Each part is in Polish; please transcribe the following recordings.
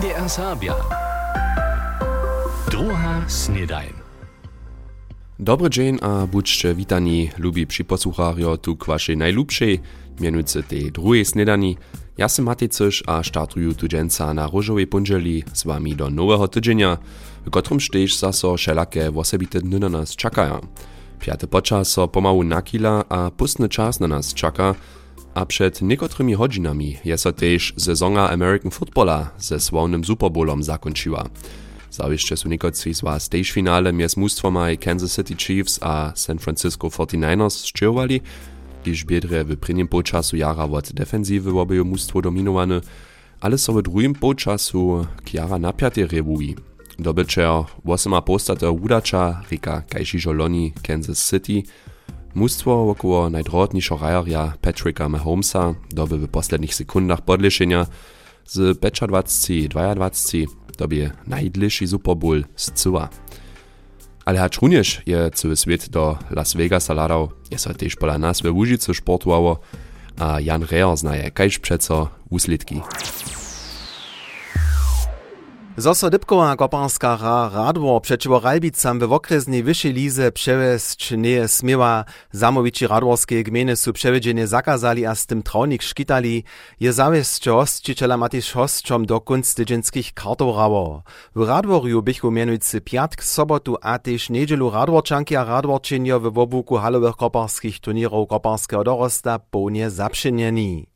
NDR Sabia. Druga snedajn. Dobry dzień a budźcie witani, lubi przyposłuchario tu k waszej najlubszej, mianujcy tej drugiej snedani. Ja Matycysz a startuju tu dżęca na różowej pundzieli z wami do nowego tydzienia, w którym też zaso wszelakie osobite dny na nas czekają. Piaty so pomału nakila a pustny czas na nas a przed niekotrymi hodzinami je so też sezona American Footballa ze sławnym Super Bowlom zakończyła. Zawieszcze są niekotrzy z was też finale między mnóstwoma Kansas City Chiefs a San Francisco 49ers szczyłowali, gdyż biedre w prvním počasu jara od defensywy obeju mnóstwo dominowane, ale so w drugim počasu kjara napiate rewui. Dobyczer 8 postata udacza rika loni Kansas City, Mustwo około najdrodniejszego rajarja Patricka Mahomesa doby w poslednich sekundach podleszenia z 25-22 dobie najdliższy Super Bowl z cyła. Ale hacz również je cały świat do Las Vegasa ladał, jest to też pola nas we Łużycy sportowało, a Jan Reher znaje kajż przeco uslitki. Zoso Dybkowa koparska ra radwo przeciwo Ralbicam w okresnej wyższej lize przewieźć nie smieła. Zamowici radworskie gminy su przewiedzenie zakazali a z tym traunik szkitali. Je zawieść hosticiela Matysz hostczom do kunst tydzinskich kartów rało. W radworju bychu mianujcy piatk, sobotu a też niedzielu radworczanki a radworczynio w obuku halowych koparskich turnirów koparskiego dorosta pełnie zapszynieni.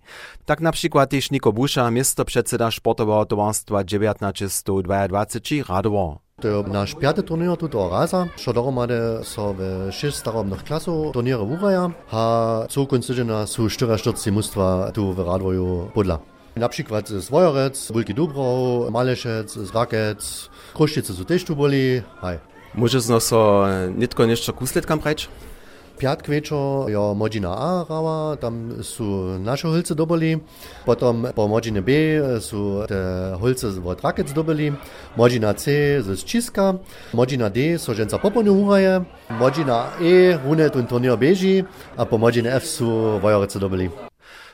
Tak na przykład też Niko Busza, miasto przedseda sportowego towarstwa 1922 radowo. To je naš pjate turnir tuto raza, što dohromady so w šest starobnych klasów turniry uraja, a celkom tydziena su 44 mustwa tu w Radwoju podla. Na przykład z Wojorec, Bulki Dubrow, Malešec, z Rakec, Kruščice su też tu boli, haj. Możesz no so nitko jeszcze kusletkam prać? Piatk večer jo Modžina A rava, tam su naše holce dobili, potom po Modžine B su te holce od Rakec dobili, Modžina C z Čiska, Modžina D so ženca popolne uraje, Modžina E rune ten turnir beži, a po Modžine F su Vojorece dobili.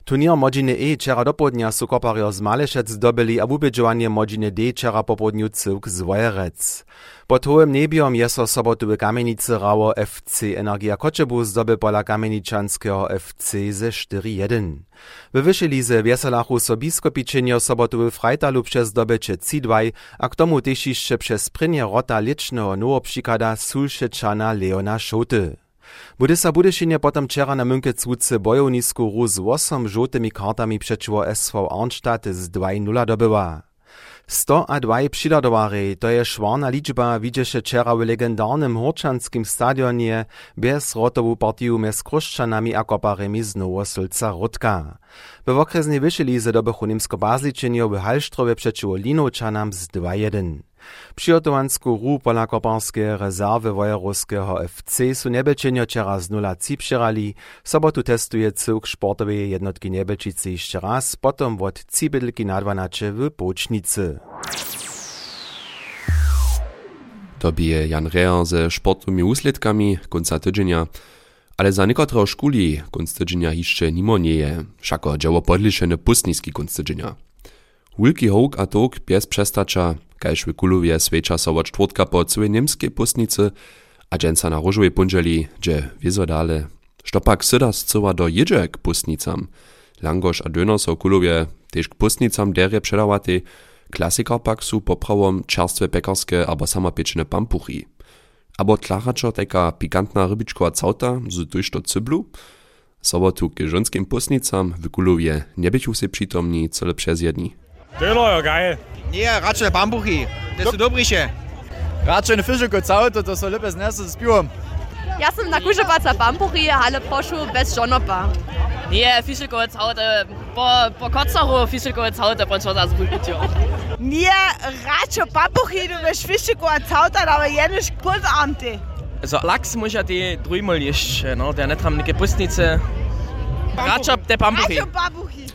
Turnier Modziny E wczera do południa su kopario z Malešec dobili a wubedżowanie Modziny D wczera po południu cyłk z Wojerec. Pod hołym niebiom je so sobotu w Kamienicy rało FC Energia Koczebus zdobył pola kamieniczanskiego FC ze 4-1. W wyższej lize wieselachu so biskopiczynio sobotu w Freitalu przez zdobycie C2, a k tomu też jeszcze przez prynie rota licznego nowoprzykada Sulszyczana Leona Szoty. Bude sa Budešinje potom včera na Münke cúce bojovnísku hru s 8 žótymi kartami przeciwo SV Arnstadt z 2-0 dobyła. 102 přidadowarej, to je švarna liczba, widzieše wczera w legendarnym Horčanskim stadionie bez rotowu partiju mez Kruščanami a koparemi z Nowosulca Rudka. W okresnej lize dobychu Nimsko-Bazličenio w Halštrove przeciwo Linowczanam z 2-1. Přihotowansku hru pola koparske rezerwy wojeruskiego FC su Nebelčenio wczera z 0 ci přirali, sobotu testuje cyłk sportowej jednotki Nebelčice jeszcze raz, potom od cibydlki na 12 w Pocznicy. To bije Jan Reher ze sportowymi usledkami końca tydzienia, ale za niekotreho szkuli końc tydzienia jeszcze nimo nie je, wszako dzieło podliczene pustniski. Wielki hołk a tok bez przestacza, kaž swecza so od czwartka po całej niemskiej pustnicy, a dżęca na różowej pundzieli, gdzie wiezo dale. Štopak syda scyła do jedzie k pustnicam. Langosz a döner so Kulowie też k pustnicam derje przedawaty, Klassiker pak su poprawom czerstwe pekarskie albo samopieczone pampuchi. Abo tlaczaczo taka pikantna rybiczkowa cauta z tuż cyblu. Sobotu k żonskim pustnicam w Kulowie nie byciu się przytomni cele przez jedni. Döner, ja geil. Nee, Ratsche Bambuchi, das ist Dobrische. Ratsche eine Fische gezaut, das soll das nächste das Bier. Ja, sind na kusche Batza Bambuchi, Halle Poschu, Best Jonopa. Nee, Fische gezaut, ein paar Kotzaro Fische gezaut, aber schon das gut Bier. Nee, Ratsche Bambuchi, du bist Fische gezaut, aber jenisch Kultamte. Also Lachs muss ja die dreimal ist, ne? der nicht haben eine Gebusnice. Ratsche der Bambuchi. Ratsche Bambuchi.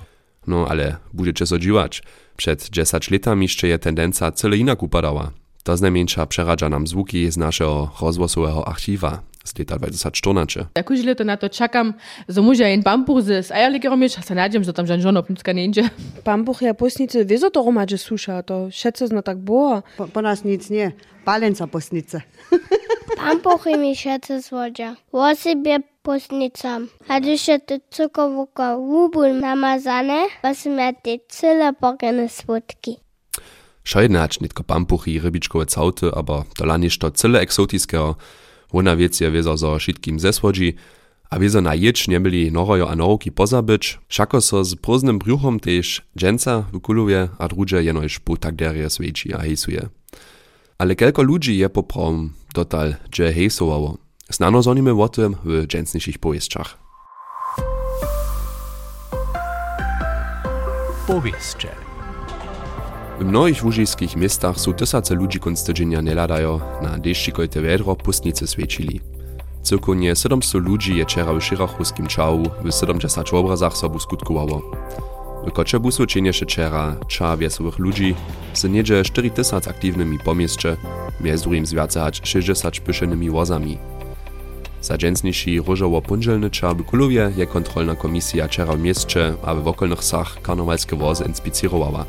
No, ale bude so odživať. Przed 10 latami jeszcze je tendencja cyle inak upadała. To znajmniejsza przeradza nam zvuki z naszego rozwosowego archiwa. Z leta 2014. Ja kuźle to na to čakam, zo môže jen bambuch z eierlikerom mieć, a sa nádjem, že tam žan žon opnicka nejde. Bambuch je posnice, wieso to romadže suša, to všetko zna tak było. Po, po nas nic nie, palenca posnice. Bambuchy mi všetko zvodia. Vosibie posnicam. A je to cukovuka vúbu namazané, posmia tie celé pokene spodky. Scheidne hat nitko pampuchi, rybičkowe cauty, aber to laniš to cyle eksotiského, Wona wiec je wiezo zo šitkim zesłodzi, a wiezo na jedź nie byli norojo a noroki pozabyć, všako so z próznym brjuchom tež dżęca w kulowie a drugie jenož putakderie swejči a hejsuje. Ale kelko ludzi je poprom dotal dże hejsowało. Znano zonimy o tym w dżęsniejszych powieściach. Powieście. W mnohých łužiských miestach sú tysace ľudí konc tydzienia neladajo na deščikojte vedro pustnice sviečili. Cirkovnie 700 ľudí je čera v širachuskim čau v 70 obrazach sobu skutkowało. W Koczebusu činješe čera ča viesových ľudí z niedzie 4000 aktívnymi pomieście, między drugim zwiacać 60 pyszonymi wozami. Za różowo czar w Kulowie je kontrolna komisja czera w mieście, a w okolnych sach karnowalskie wozy inspicirowała.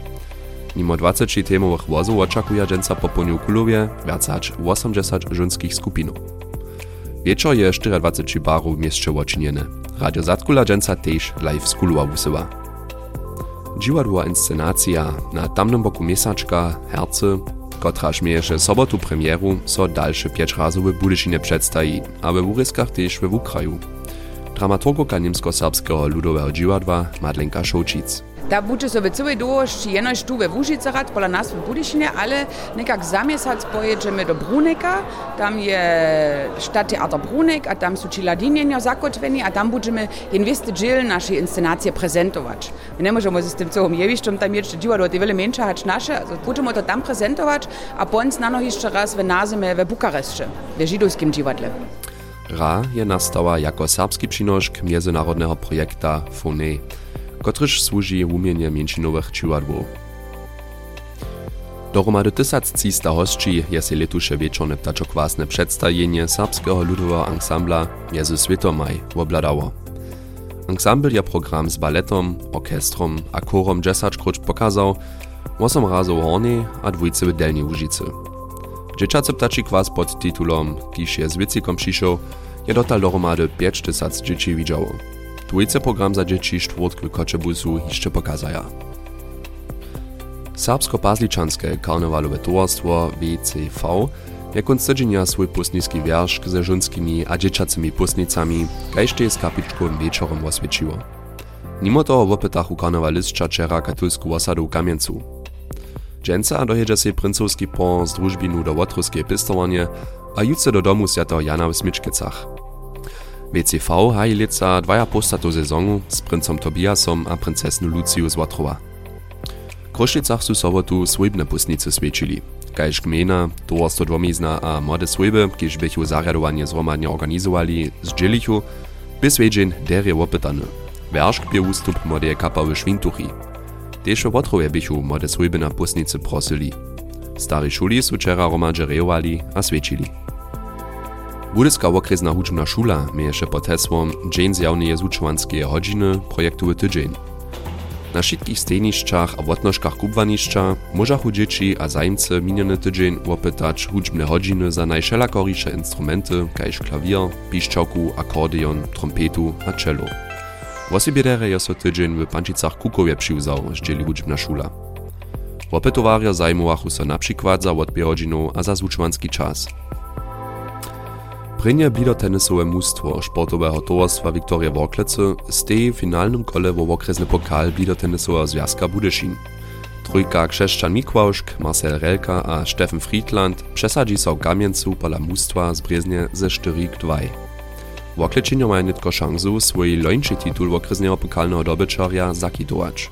Mimo 20 temowych wozów oczekuje dżęca po poniu Kulowie wiacać 80 żonskich skupinów. Wieczor je 24 barów w mieście oczyniene. Radio Zatkula dżęca też live z Kulowa wusywa. Dziwadła inscenacja na tamnym boku miesaczka Herce kotraż mieješe sobotu premieru, so dalsze pięć razy w Budyšinie przedstawi, a we Uryskach też we Ukraju. Dramaturgoka niemsko-serbskiego ludowego dziwadła Madlenka Šoučic. Da buče so v całej długości jenoś tu we Łużycach, pola nas w Budyšinie, ale nekak zamiesać pojedziemy do Bruneka, tam je Stadttheater Brunek, a tam są ci ladinienia zakotweni, a tam będziemy inwesty dziel naszej inscenacje prezentować. My nie możemy z tym całym jewiszczem tam jeszcze dziwadło, te wiele mniejsze hać nasze, also będziemy to tam prezentować, a pońc na noch jeszcze raz w Nazime w Bukareszcie, w żydowskim dziwadle. Ra je nastała jako serbski przynośk międzynarodnego projekta FONE, kotryż służy umienie międzynowych dziwadłów. Dohromady 1300 hostči je se letuše wieczorne ptaczokłasne przedstawienie serbskiego ludowego ansambla Jezu Switomaj obladało. Ensemble je program z baletom, orkestrom a chorom 10 króć pokazał, 8 razy w Hornej a dwójce w Delnej Łużycy. Dzieciacy ptaczy pod tytułom Kiż je z wycykom przyszł, je dotal dohromady 5000 dzieci. Dwójce program za dzieci czwartk w Koczebusu jeszcze pokazaja. Serbsko-Pazličanske karnewalowe towarstwo WCV je konc tydzienia swój pustnicki wiersz ze żonskimi a dzieciacymi pustnicami, kajście z kapliczkowym wieczorem oswieciło. Mimo toho w opytachu karnewalistcza czera katolską osadu w Kamieńcu. Dżęca dojedzie się princowski pon z drużbinu do Łotruskie pistowanie, a jutce do domu świętego Jana w Smyczkicach. WCV haji lica dwaja postatu sezonu z princom Tobiasom a princesnu Luciju z Łotrowa. W Krušicach su sobotu swojbne pustnice sviečili. Kajž gmena, towarstwo dwomizna a młode swojby, kiž bychu zarjadowanie zromadnie organizowali, zdzielichu, by svedžen derje opytane. Weršk bie ústup młode kapa w Švintuchi. Tež v Wotrowie bychu młode swojby na pustnice prosili. Stary šuli su čera romadže rejovali a sviečili. Budyska okresna hudžbna šula mieješe pod hesłom Dzień zjawnej zučovanskie hodžiny projektowy tydzień. Na wszystkich stejniszczach a wotnożkach kubwaniszcza możachu dzieci a zajmcy miniony tydzień opytać hudźbne godziny za najszelakorische instrumenty, kajż klawier, piszczałku, akordeon, trompetu a cello. Wosibierere je so tydzień w Pančicach Kukowie przyuzał, zdzieli hudźbna szula. Opytowaria zajmowachu so na przykład za odbierodzinów a za zuczmanski czas. Prynje blidotenisowe mustwo sportowego towarstwa Wiktoria Worklece stej w finalnym kole wo okresny pokal blidotenisowego związka Budyszin. Trójka Krzeszczan Mikłauszk, Marcel Relka a Steffen Friedland przesadzi so Gamieńcu pola mustwa z Breznie ze 4 k 2. Workleczynio mają tylko szansę swój lończy tytuł okresnego pokalnego dobyczarja zakitować.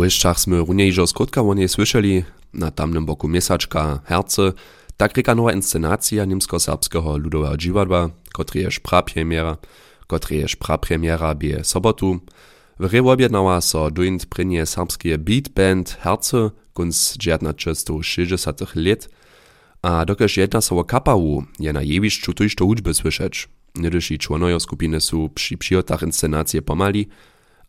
W Pojeżdżach sme runiejżo skrótka o niej słyszeli, na tamnym boku miesaczka Herce, tak reka nowa inscenacja niemsko-serbskiego ludowego dziwadła, kotry jest prapremiera, kotry jest prapremiera bie sobotu. W rew objednała so doint prynie serbskie beat band Herce, kunc 1960 let, a dokaż jedna sowa kapawu je na jewiszczu tuż to uczby słyszeć. Niedyši čłonojo skupiny su przy przyjotach inscenacje pomali,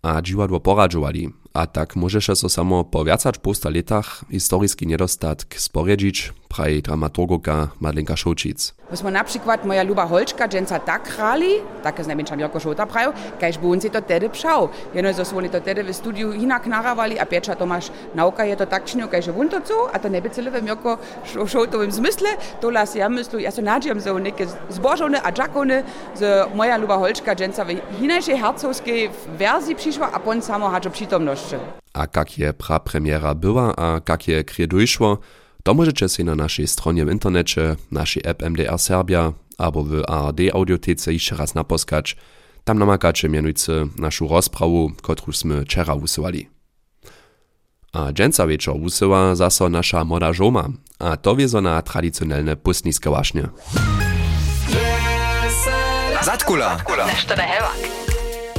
a dziwadło poradzowali, a tak możesz so samo po viacać posta letach historyjski niedostatk sporjedzić, praje dramaturgoka Madlenka Šočic. My smo na przykład moja luba Holčka, dženca tak hrali, tak je znamenčam Joko Šota prajo, kajž bo on si to tedy pšal. Jeno so oni to tedy v studiu inak naravali a Peča Tomáš nauka je to tak činil, kajž on to co, a to ne by celé v Joko Šotovým zmysle, to las ja myslu, ja so nadžiam za neke zbožovne a džakovne, z moja luba Holčka, dženca v hinajšej hercovskej verzii přišła, a pon samo hačo přítomnosť. A kak je pra premiera była, a kak je kriedujszło, to możecie si na naszej stronie w internecie, naszej app MDR Serbia, albo w ARD audiotece jeszcze raz naposkać. Tam namakacie mianujcy naszą rozprawu, którą sme wczoraj usuwali. A dżęca wieczor usyła zaso nasza moda żoma, a to wiezo na tradycjonalne pustniske właśnie. Zatkula! Nešto hevak.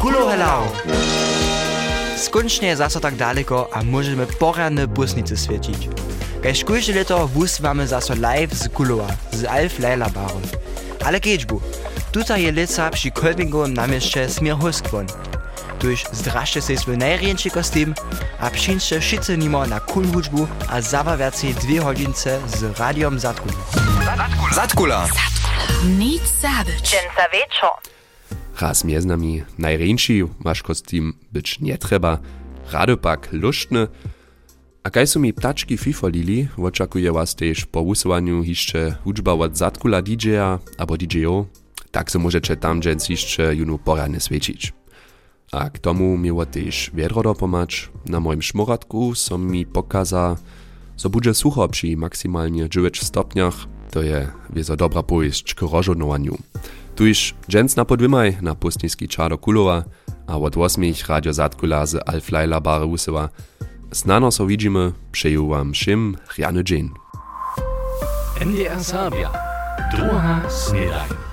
Kulo helao! Skończnie zaso tak daleko, a możemy poranne pusnicy świecić. Kaž kujže leto wuswamy zaso live z Kulowa, z Alf Leila Baron. Ale keďbu, tuta je leca przy Kolbingowym namieście smier hoskwon. Tuż zdraszcie się swój najrieńszy kostym, a przyńcie wszyscy nimo na kunhuczbu a zabawiacie dwie hodzince z radiom Zatkula. Zatkula! Nic zabyć. Dżęca wieczor. Raz między nami najrieńszy wasz kostym być nie trzeba, rado pak luštny, a kaj su mi ptački fifolili, očakuje was tež po usowaniu jeszcze hudžba od Zatkula DJ-a abo DJ-o, tak so możecie tam dżens jeszcze junu porane svečić. A k tomu miło tež wiedro dopomać, na moim szmoradku so mi pokaza, so bude sucho przy maksymalnie 9 stopniach, to je wiezo dobra pojść k rozżonowaniu. Tuż dżens na podwymaj na pustniski czar do Kulowa, a od 8 radio Zatkula z Alflajla bare usyła, Snano so widzimy, przeju wam wszym rjany dzień. NDR Serbia. Druga snedajn.